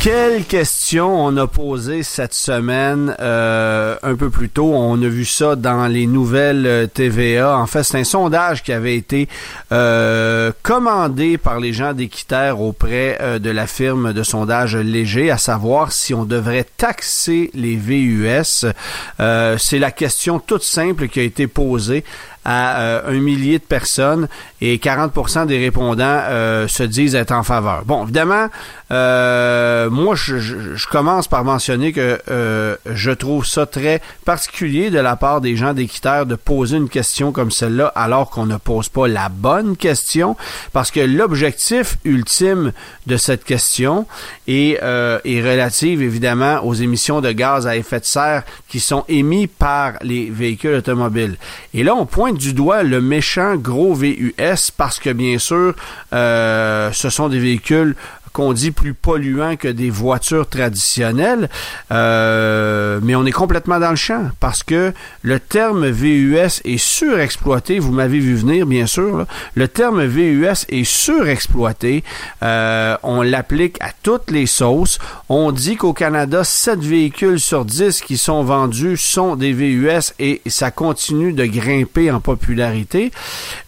Quelle question on a posée cette semaine euh, un peu plus tôt? On a vu ça dans les nouvelles euh, TVA. En fait, c'est un sondage qui avait été euh, commandé par les gens d'Équiterre auprès de la firme de sondage Léger, à savoir si on devrait taxer les VUS. c'est la question toute simple qui a été posée à euh, un millier de personnes et 40 des répondants euh, se disent être en faveur. Bon, évidemment, euh, moi, je, je, commence par mentionner que je trouve ça très particulier de la part des gens d'Équiterre de poser une question comme celle-là alors qu'on ne pose pas la bonne question, parce que l'objectif ultime de cette question est, est relative évidemment aux émissions de gaz à effet de serre qui sont émis par les véhicules automobiles. Et là, on pointe du doigt le méchant gros VUS parce que bien sûr, euh, ce sont des véhicules qu'on dit plus polluants que des voitures traditionnelles, euh, mais on est complètement dans le champ parce que le terme VUS est surexploité. Vous m'avez vu venir, bien sûr. Le terme VUS est surexploité. Euh, on l'applique à toutes les sauces. On dit qu'au Canada, 7 véhicules sur 10 qui sont vendus sont des VUS et ça continue de grimper en popularité.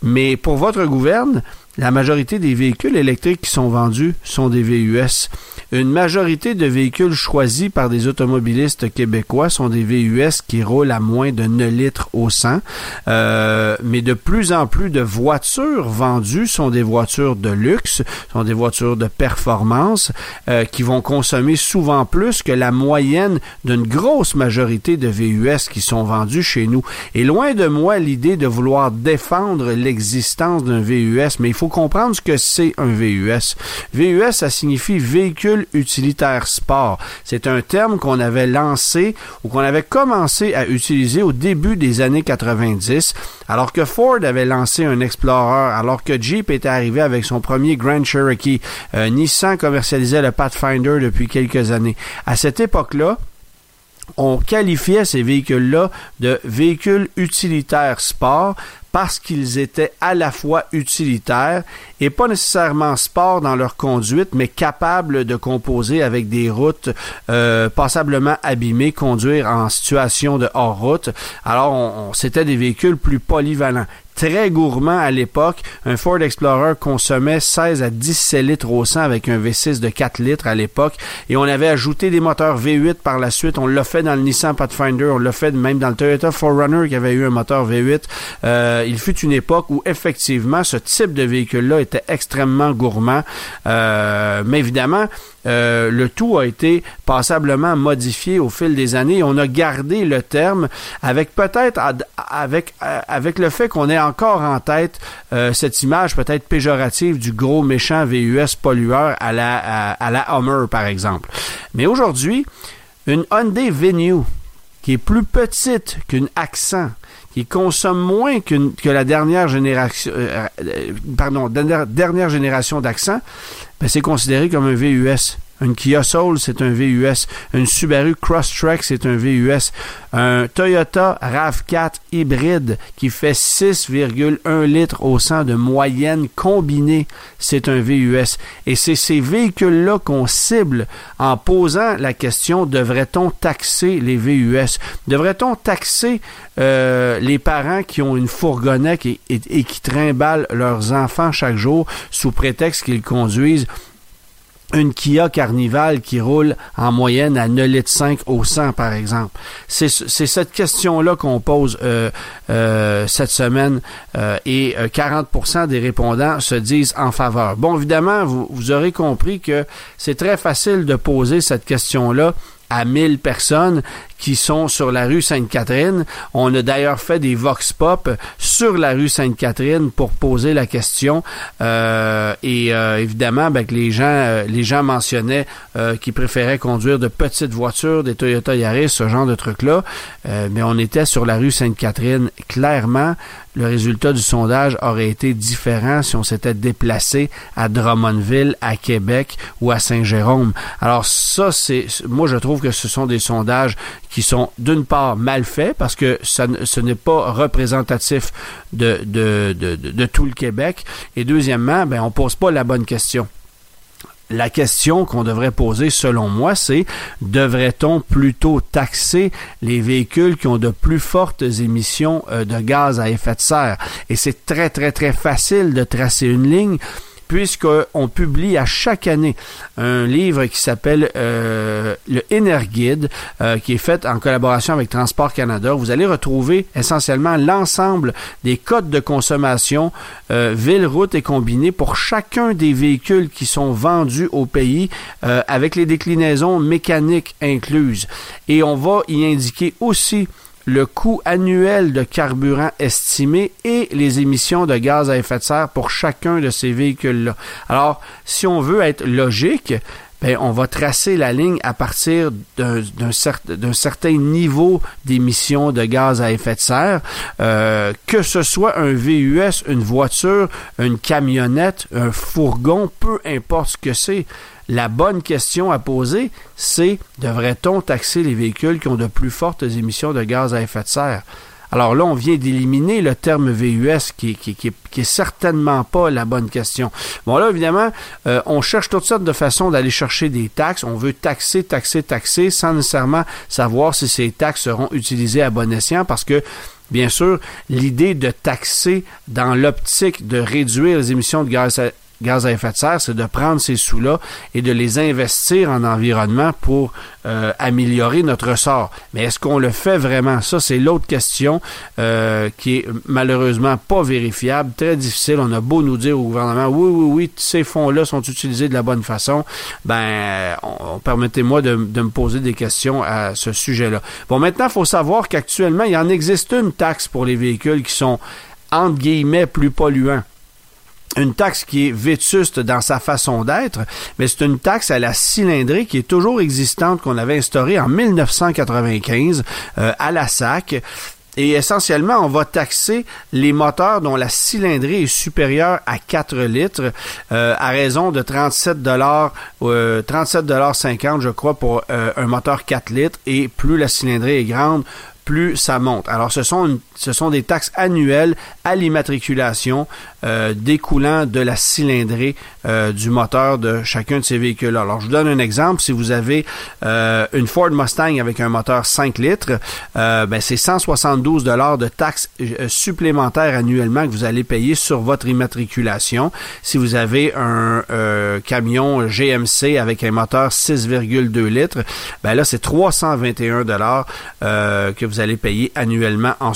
Mais pour votre gouverne, la majorité des véhicules électriques qui sont vendus sont des VUS. Une majorité de véhicules choisis par des automobilistes québécois sont des VUS qui roulent à moins de 9 litres au 100. Euh, mais de plus en plus de voitures vendues sont des voitures de luxe, sont des voitures de performance euh, qui vont consommer souvent plus que la moyenne d'une grosse majorité de VUS qui sont vendus chez nous. Et loin de moi l'idée de vouloir défendre l'existence d'un VUS, mais il faut comprendre ce que c'est un VUS. VUS, ça signifie véhicule utilitaire sport. C'est un terme qu'on avait lancé ou qu'on avait commencé à utiliser au début des années 90, alors que Ford avait lancé un Explorer, alors que Jeep était arrivé avec son premier Grand Cherokee, euh, Nissan commercialisait le Pathfinder depuis quelques années. À cette époque-là, on qualifiait ces véhicules-là de véhicules utilitaires sport parce qu'ils étaient à la fois utilitaires et pas nécessairement sport dans leur conduite, mais capables de composer avec des routes euh, passablement abîmées, conduire en situation de hors-route. Alors, on, c'était des véhicules plus polyvalents très gourmand à l'époque. Un Ford Explorer consommait 16 à 17 litres au 100 avec un V6 de 4 litres à l'époque. Et on avait ajouté des moteurs V8 par la suite. On l'a fait dans le Nissan Pathfinder. On l'a fait même dans le Toyota 4Runner qui avait eu un moteur V8. Euh, il fut une époque où effectivement ce type de véhicule-là était extrêmement gourmand. Euh, mais évidemment, euh, le tout a été passablement modifié au fil des années. On a gardé le terme avec peut-être avec euh, avec le fait qu'on ait encore en tête euh, cette image peut-être péjorative du gros méchant VUS pollueur à la à, la Hummer par exemple. Mais aujourd'hui, une Hyundai Venue qui est plus petite qu'une Accent, qui consomme moins qu'une que la dernière génération, pardon, dernière, génération d'accent, c'est considéré comme un VUS. Une Kia Soul, c'est un VUS. Une Subaru Crosstrek, c'est un VUS. Un Toyota RAV4 hybride qui fait 6,1 litres au 100 de moyenne combinée, c'est un VUS. Et c'est ces véhicules-là qu'on cible en posant la question devrait-on taxer les VUS Devrait-on taxer euh, les parents qui ont une fourgonnette et, et qui trimballent leurs enfants chaque jour sous prétexte qu'ils conduisent une Kia Carnival qui roule en moyenne à 9 litres 5 au 100, par exemple. C'est cette question-là qu'on pose euh, euh, cette semaine euh, et 40% des répondants se disent en faveur. Bon, évidemment, vous, vous aurez compris que c'est très facile de poser cette question-là à 1000 personnes qui sont sur la rue Sainte-Catherine. On a d'ailleurs fait des vox pop sur la rue Sainte-Catherine pour poser la question. Euh, et euh, évidemment, ben, que les gens, euh, les gens mentionnaient qu'ils préféraient conduire de petites voitures, des Toyota Yaris, ce genre de trucs-là. mais on était sur la rue Sainte-Catherine. Clairement, le résultat du sondage aurait été différent si on s'était déplacé à Drummondville, à Québec ou à Saint-Jérôme. Alors ça, c'est moi je trouve que ce sont des sondages qui sont d'une part mal faits parce que ça, ce n'est pas représentatif de, de, de, tout le Québec et deuxièmement, ben on pose pas la bonne question la question qu'on devrait poser, selon moi, c'est devrait-on plutôt taxer les véhicules qui ont de plus fortes émissions euh, de gaz à effet de serre? Et c'est très, très, très facile de tracer une ligne puisqu'on publie à chaque année un livre qui s'appelle euh, le Energuide, euh, qui est fait en collaboration avec Transport Canada. Vous allez retrouver essentiellement l'ensemble des codes de consommation euh, ville, route et combiné pour chacun des véhicules qui sont vendus au pays euh, avec les déclinaisons mécaniques incluses. Et on va y indiquer aussi le coût annuel de carburant estimé et les émissions de gaz à effet de serre pour chacun de ces véhicules-là. Alors, si on veut être logique, ben, on va tracer la ligne à partir d'un certain niveau d'émissions de gaz à effet de serre, euh, que ce soit un VUS, une voiture, une camionnette, un fourgon, peu importe ce que c'est. La bonne question à poser, c'est devrait-on taxer les véhicules qui ont de plus fortes émissions de gaz à effet de serre? Alors là, on vient d'éliminer le terme VUS qui, qui, est certainement pas la bonne question. Bon là, évidemment, euh, on cherche toutes sortes de façons d'aller chercher des taxes. On veut taxer, taxer, taxer sans nécessairement savoir si ces taxes seront utilisées à bon escient parce que Bien sûr, l'idée de taxer dans l'optique de réduire les émissions de gaz à, gaz à effet de serre, c'est de prendre ces sous-là et de les investir en environnement pour euh, améliorer notre sort. Mais est-ce qu'on le fait vraiment? Ça, c'est l'autre question euh, qui est malheureusement pas vérifiable, très difficile. On a beau nous dire au gouvernement, oui, oui, oui, ces fonds-là sont utilisés de la bonne façon. Ben, permettez-moi de, de, me poser des questions à ce sujet-là. Bon, maintenant, il faut savoir qu'actuellement, il en existe une taxe pour les véhicules qui sont entre guillemets plus polluants une taxe qui est vétuste dans sa façon d'être, mais c'est une taxe à la cylindrée qui est toujours existante qu'on avait instaurée en 1995 euh, à la SAC. Et essentiellement, on va taxer les moteurs dont la cylindrée est supérieure à 4 litres euh, à raison de 37 dollars, euh, 37 dollars 50, je crois, pour euh, un moteur 4 litres. Et plus la cylindrée est grande, plus ça monte. Alors, ce sont, ce sont des taxes annuelles à l'immatriculation euh, découlant de la cylindrée euh, du moteur de chacun de ces véhicules. Alors, je vous donne un exemple. Si vous avez euh, une Ford Mustang avec un moteur 5 litres, ben, c'est 172 dollars de taxes supplémentaires annuellement que vous allez payer sur votre immatriculation. Si vous avez un camion GMC avec un moteur 6,2 litres, ben là, c'est 321 dollars que vous allez payer annuellement en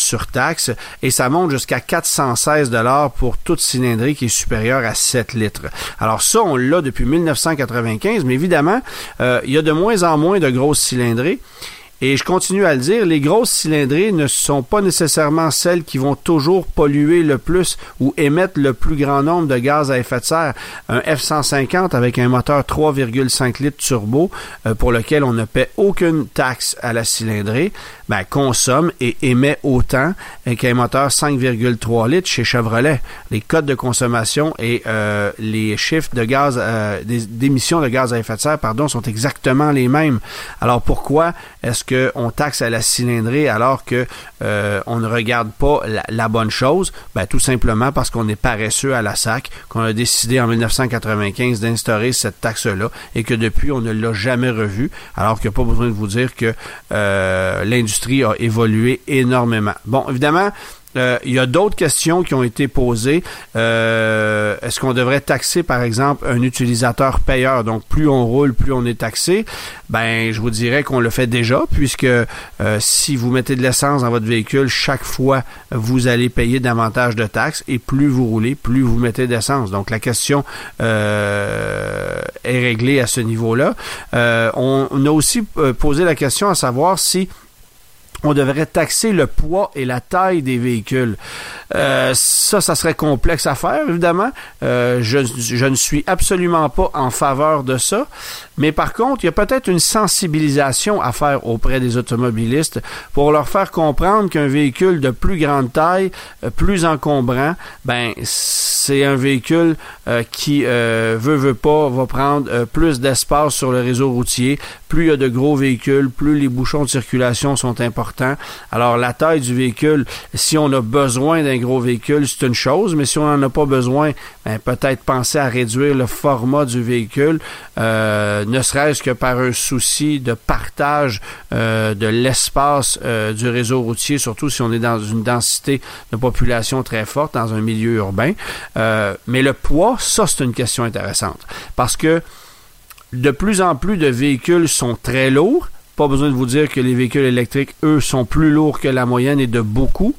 et ça monte jusqu'à 416 dollars pour toute cylindrée qui est supérieure à 7 litres. Alors ça, on l'a depuis 1995, mais évidemment, euh, il y a de moins en moins de grosses cylindrées. Et je continue à le dire, les grosses cylindrées ne sont pas nécessairement celles qui vont toujours polluer le plus ou émettre le plus grand nombre de gaz à effet de serre. Un F-150 avec un moteur 3,5 litres turbo euh, pour lequel on ne paie aucune taxe à la cylindrée, ben, consomme et émet autant qu'un moteur 5,3 litres chez Chevrolet. Les codes de consommation et euh, les chiffres de gaz, euh, d'émissions de gaz à effet de serre, pardon, sont exactement les mêmes. Alors pourquoi est-ce qu'on taxe à la cylindrée alors que euh, on ne regarde pas la, bonne chose? Ben, tout simplement parce qu'on est paresseux à la SAC, qu'on a décidé en 1995 d'instaurer cette taxe-là et que depuis on ne l'a jamais revue, alors qu'il n'y a pas besoin de vous dire que l'industrie a évolué énormément. Bon, évidemment, euh, il y a d'autres questions qui ont été posées. Euh, est-ce qu'on devrait taxer, par exemple, un utilisateur payeur? Donc, plus on roule, plus on est taxé. Ben, je vous dirais qu'on le fait déjà, puisque euh, si vous mettez de l'essence dans votre véhicule, chaque fois, vous allez payer davantage de taxes. Et plus vous roulez, plus vous mettez d'essence. Donc, la question est réglée à ce niveau-là. On, on, a aussi posé la question à savoir si on devrait taxer le poids et la taille des véhicules. Euh, ça, ça serait complexe à faire, évidemment. Euh, je, ne suis absolument pas en faveur de ça. Mais par contre, il y a peut-être une sensibilisation à faire auprès des automobilistes pour leur faire comprendre qu'un véhicule de plus grande taille, euh, plus encombrant, ben c'est un véhicule qui veut veut pas va prendre plus d'espace sur le réseau routier. Plus il y a de gros véhicules, plus les bouchons de circulation sont importants. Alors la taille du véhicule, si on a besoin d'un gros véhicule, c'est une chose, mais si on n'en a pas besoin, ben, peut-être penser à réduire le format du véhicule, ne serait-ce que par un souci de partage de l'espace du réseau routier, surtout si on est dans une densité de population très forte dans un milieu urbain. Euh, mais le poids, ça, c'est une question intéressante. Parce que de plus en plus de véhicules sont très lourds. Pas besoin de vous dire que les véhicules électriques, eux, sont plus lourds que la moyenne et de beaucoup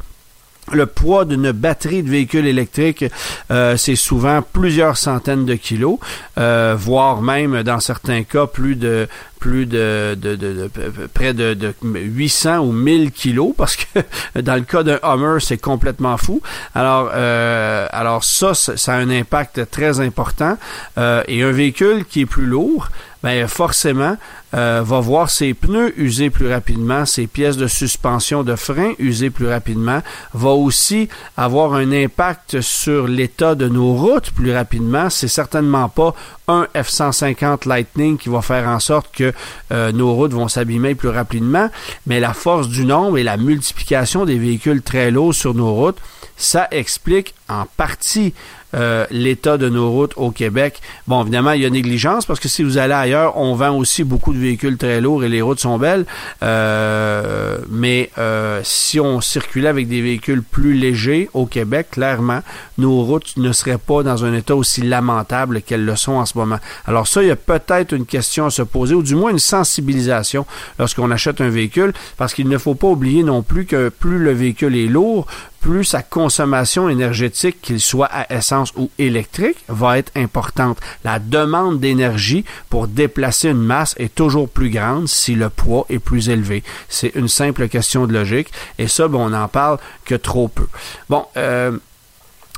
le poids d'une batterie de véhicule électrique, euh, c'est souvent plusieurs centaines de kilos, euh, voire même dans certains cas plus de plus de, de, de, près de, de, 800 ou 1000 kilos parce que dans le cas d'un Hummer c'est complètement fou alors euh, alors ça ça a un impact très important euh, et un véhicule qui est plus lourd ben forcément euh, va voir ses pneus user plus rapidement, ses pièces de suspension de frein user plus rapidement, va aussi avoir un impact sur l'état de nos routes plus rapidement. C'est certainement pas un F-150 Lightning qui va faire en sorte que euh, nos routes vont s'abîmer plus rapidement, mais la force du nombre et la multiplication des véhicules très lourds sur nos routes, ça explique en partie euh, l'état de nos routes au Québec. Bon, évidemment, il y a négligence parce que si vous allez ailleurs, on vend aussi beaucoup de véhicules très lourds et les routes sont belles. Euh, mais euh, si on circulait avec des véhicules plus légers au Québec, clairement, nos routes ne seraient pas dans un état aussi lamentable qu'elles le sont en ce moment. Alors ça, il y a peut-être une question à se poser, ou du moins une sensibilisation lorsqu'on achète un véhicule, parce qu'il ne faut pas oublier non plus que plus le véhicule est lourd, plus sa consommation énergétique, qu'il soit à essence ou électrique, va être importante. La demande d'énergie pour déplacer une masse est toujours plus grande si le poids est plus élevé. C'est une simple question de logique et ça, bon, on n'en parle que trop peu. Bon, euh,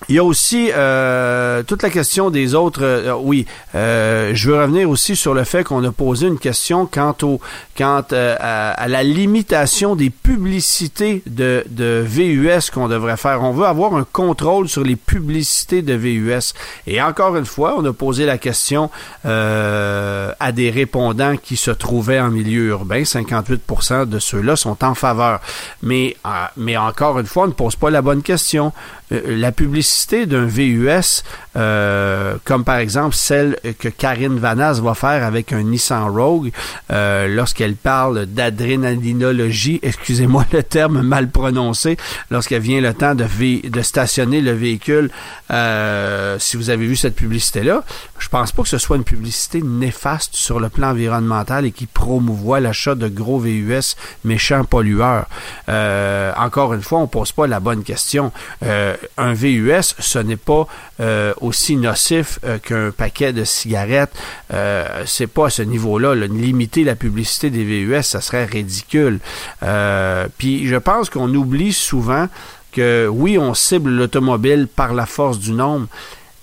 il y a aussi euh, toute la question des autres. Euh, oui, euh, je veux revenir aussi sur le fait qu'on a posé une question quant au quant à, la limitation des publicités de, de VUS qu'on devrait faire. On veut avoir un contrôle sur les publicités de VUS. Et encore une fois, on a posé la question à des répondants qui se trouvaient en milieu urbain. 58% de ceux-là sont en faveur. Mais mais encore une fois, on ne pose pas la bonne question. La publicité d'un VUS, euh, comme par exemple celle que Karine Vanas va faire avec un Nissan Rogue, euh, lorsqu'elle parle d'adrénalinologie, excusez-moi le terme mal prononcé, lorsqu'elle vient le temps de, stationner le véhicule, euh, si vous avez vu cette publicité-là, je pense pas que ce soit une publicité néfaste sur le plan environnemental et qui promouvoit l'achat de gros VUS méchants pollueurs. encore une fois, on pose pas la bonne question. un VUS ce n'est pas euh, aussi nocif euh, qu'un paquet de cigarettes. Euh, c'est pas à ce niveau-là. Limiter la publicité des VUS, ça serait ridicule. Puis je pense qu'on oublie souvent que oui, on cible l'automobile par la force du nombre,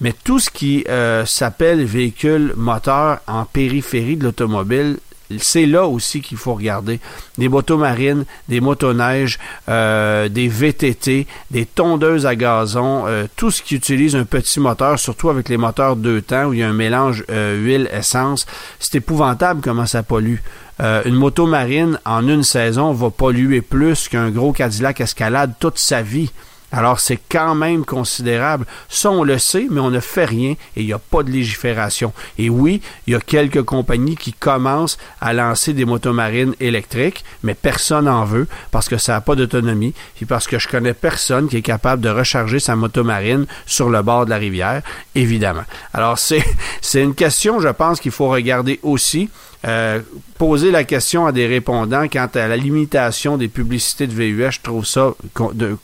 mais tout ce qui s'appelle véhicule moteur en périphérie de l'automobile, c'est là aussi qu'il faut regarder. Des motos marines, des motoneiges, euh, des VTT, des tondeuses à gazon, euh, tout ce qui utilise un petit moteur, surtout avec les moteurs deux temps où il y a un mélange euh, huile-essence. C'est épouvantable comment ça pollue. une moto marine en une saison va polluer plus qu'un gros Cadillac Escalade toute sa vie. Alors c'est quand même considérable. Ça, on le sait, mais on ne fait rien et il n'y a pas de légifération. Et oui, il y a quelques compagnies qui commencent à lancer des motomarines électriques, mais personne n'en veut parce que ça n'a pas d'autonomie et parce que je connais personne qui est capable de recharger sa motomarine sur le bord de la rivière, évidemment. Alors c'est, c'est une question, je pense, qu'il faut regarder aussi. Euh, poser la question à des répondants quant à la limitation des publicités de VUS, je trouve ça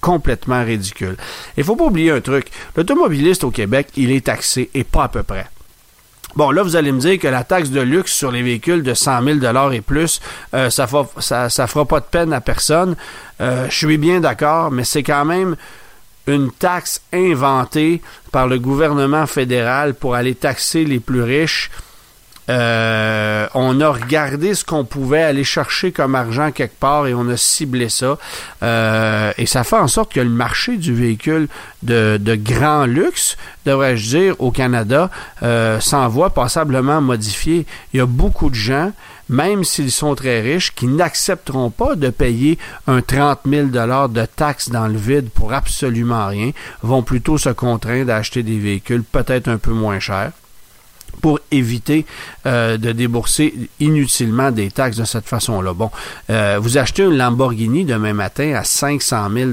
complètement ridicule. Il faut pas oublier un truc. L'automobiliste au Québec, il est taxé et pas à peu près. Bon, là, vous allez me dire que la taxe de luxe sur les véhicules de 100 000 et plus, euh, ça, fera, ça, ça, fera pas de peine à personne. Euh, je suis bien d'accord, mais c'est quand même une taxe inventée par le gouvernement fédéral pour aller taxer les plus riches. Euh, on a regardé ce qu'on pouvait aller chercher comme argent quelque part et on a ciblé ça. Euh, et ça fait en sorte que le marché du véhicule de, grand luxe, devrais-je dire, au Canada, euh, s'en voit passablement modifié. Il y a beaucoup de gens, même s'ils sont très riches, qui n'accepteront pas de payer un 30 000 de taxes dans le vide pour absolument rien, vont plutôt se contraindre à acheter des véhicules peut-être un peu moins chers pour éviter euh, de débourser inutilement des taxes de cette façon-là. Bon, euh, vous achetez une Lamborghini demain matin à 500 000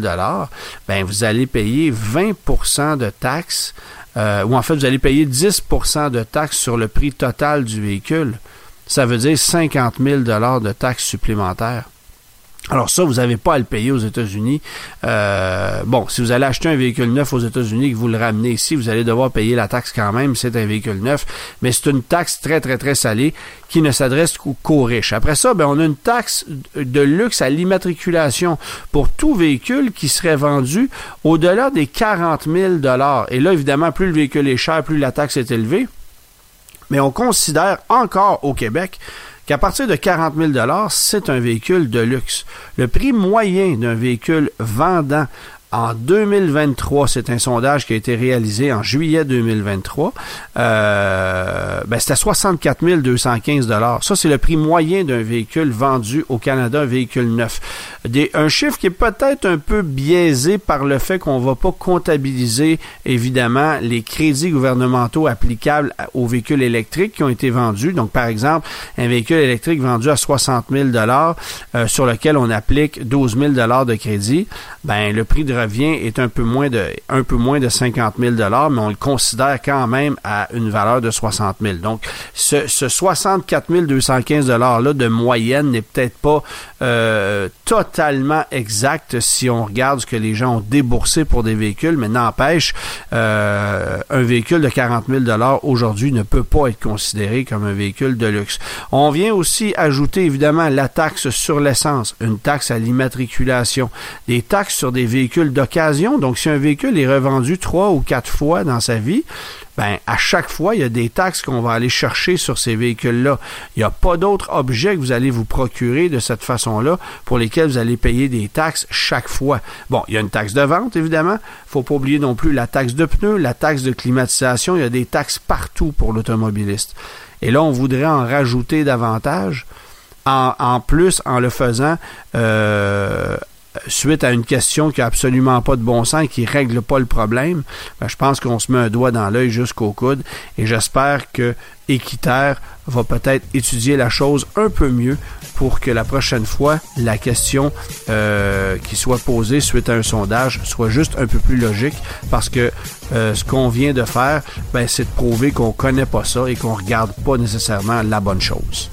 ben vous allez payer 20% de taxes, euh, ou en fait vous allez payer 10% de taxes sur le prix total du véhicule. Ça veut dire 50 000 de taxes supplémentaires. Alors ça, vous n'avez pas à le payer aux États-Unis. Euh, bon, si vous allez acheter un véhicule neuf aux États-Unis et que vous le ramenez ici, vous allez devoir payer la taxe quand même, c'est un véhicule neuf, mais c'est une taxe très, très, très salée qui ne s'adresse qu'aux riches. Après ça, ben, on a une taxe de luxe à l'immatriculation pour tout véhicule qui serait vendu au-delà des 40 000 Et là, évidemment, plus le véhicule est cher, plus la taxe est élevée. Mais on considère encore au Québec qu'à partir de 40 000 c'est un véhicule de luxe. Le prix moyen d'un véhicule vendant en 2023, c'est un sondage qui a été réalisé en juillet 2023. Euh, ben, c'était 64 215 dollars. Ça, c'est le prix moyen d'un véhicule vendu au Canada, un véhicule neuf. Des, un chiffre qui est peut-être un peu biaisé par le fait qu'on va pas comptabiliser, évidemment, les crédits gouvernementaux applicables aux véhicules électriques qui ont été vendus. Donc, par exemple, un véhicule électrique vendu à 60 000 dollars, euh, sur lequel on applique 12 000 dollars de crédit, ben, le prix de est un peu moins de, un peu moins de 50 000 mais on le considère quand même à une valeur de 60 000 Donc, ce, ce 64 215 là de moyenne n'est peut-être pas euh, totalement exact si on regarde ce que les gens ont déboursé pour des véhicules, mais n'empêche, euh, un véhicule de 40 000 aujourd'hui ne peut pas être considéré comme un véhicule de luxe. On vient aussi ajouter évidemment la taxe sur l'essence, une taxe à l'immatriculation, des taxes sur des véhicules d'occasion. Donc, si un véhicule est revendu trois ou quatre fois dans sa vie, ben, à chaque fois, il y a des taxes qu'on va aller chercher sur ces véhicules-là. Il n'y a pas d'autres objets que vous allez vous procurer de cette façon-là pour lesquels vous allez payer des taxes chaque fois. Bon, il y a une taxe de vente, évidemment. Faut pas oublier non plus la taxe de pneus, la taxe de climatisation. Il y a des taxes partout pour l'automobiliste. Et là, on voudrait en rajouter davantage. En, plus, en le faisant euh, suite à une question qui a absolument pas de bon sens et qui règle pas le problème, ben, je pense qu'on se met un doigt dans l'œil jusqu'au coude et j'espère que Équiterre va peut-être étudier la chose un peu mieux pour que la prochaine fois, la question euh, qui soit posée suite à un sondage soit juste un peu plus logique parce que euh, ce qu'on vient de faire, ben, c'est de prouver qu'on connaît pas ça et qu'on regarde pas nécessairement la bonne chose.